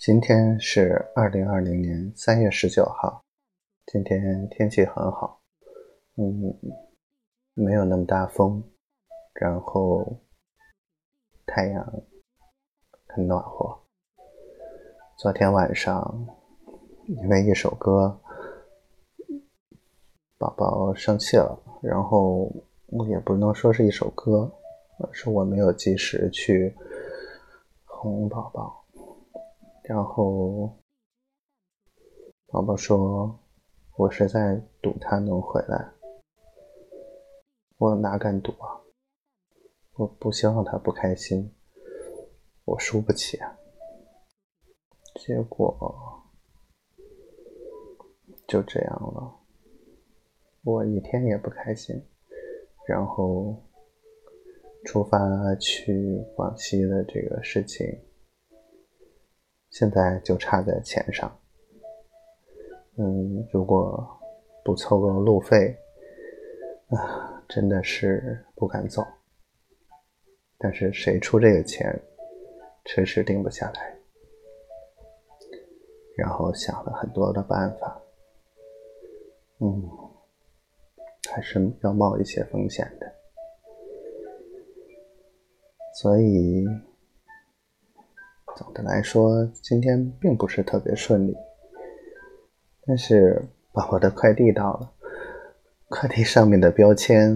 今天是二零二零年三月十九号，今天天气很好，嗯，没有那么大风，然后太阳很暖和。昨天晚上因为一首歌，宝宝生气了，然后也不能说是一首歌，而是我没有及时去。哄宝宝，然后宝宝说：“我是在赌他能回来。”我哪敢赌啊！我不希望他不开心，我输不起啊。结果就这样了，我一天也不开心，然后。出发去广西的这个事情，现在就差在钱上。嗯，如果不凑够路费，啊，真的是不敢走。但是谁出这个钱，迟迟定不下来。然后想了很多的办法，嗯，还是要冒一些风险的。所以，总的来说，今天并不是特别顺利。但是，宝宝的快递到了，快递上面的标签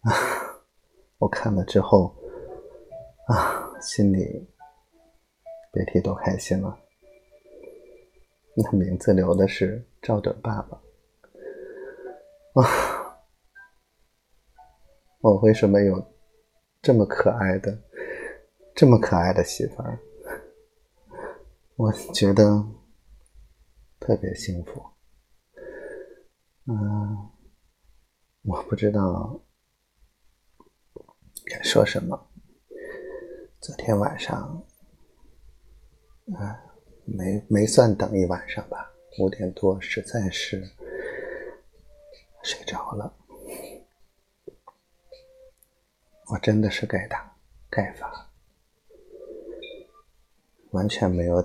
啊，我看了之后啊，心里别提多开心了。那名字留的是赵盾爸爸啊，我为什么有这么可爱的？这么可爱的媳妇儿，我觉得特别幸福。嗯，我不知道该说什么。昨天晚上，啊，没没算等一晚上吧，五点多实在是睡着了。我真的是该打该罚。完全没有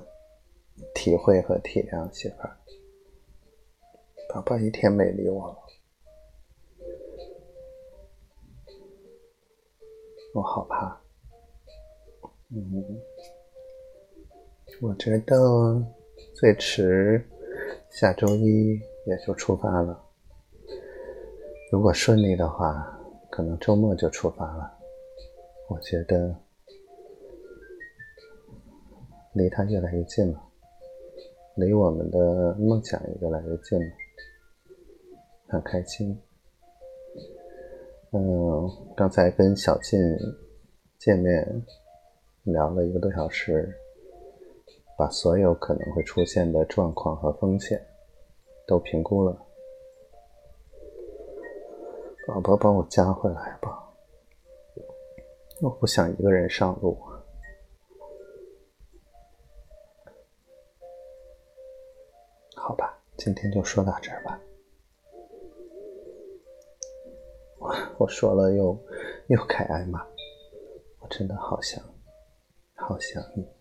体会和体谅媳妇儿，宝宝一天没理我了，我好怕。嗯，我觉得最迟下周一也就出发了。如果顺利的话，可能周末就出发了。我觉得。离他越来越近了，离我们的梦想也越来越近了，很开心。嗯，刚才跟小静见面聊了一个多小时，把所有可能会出现的状况和风险都评估了。宝宝，帮我加回来吧，我不想一个人上路。今天就说到这儿吧。我我说了又又开挨骂，我真的好想好想你。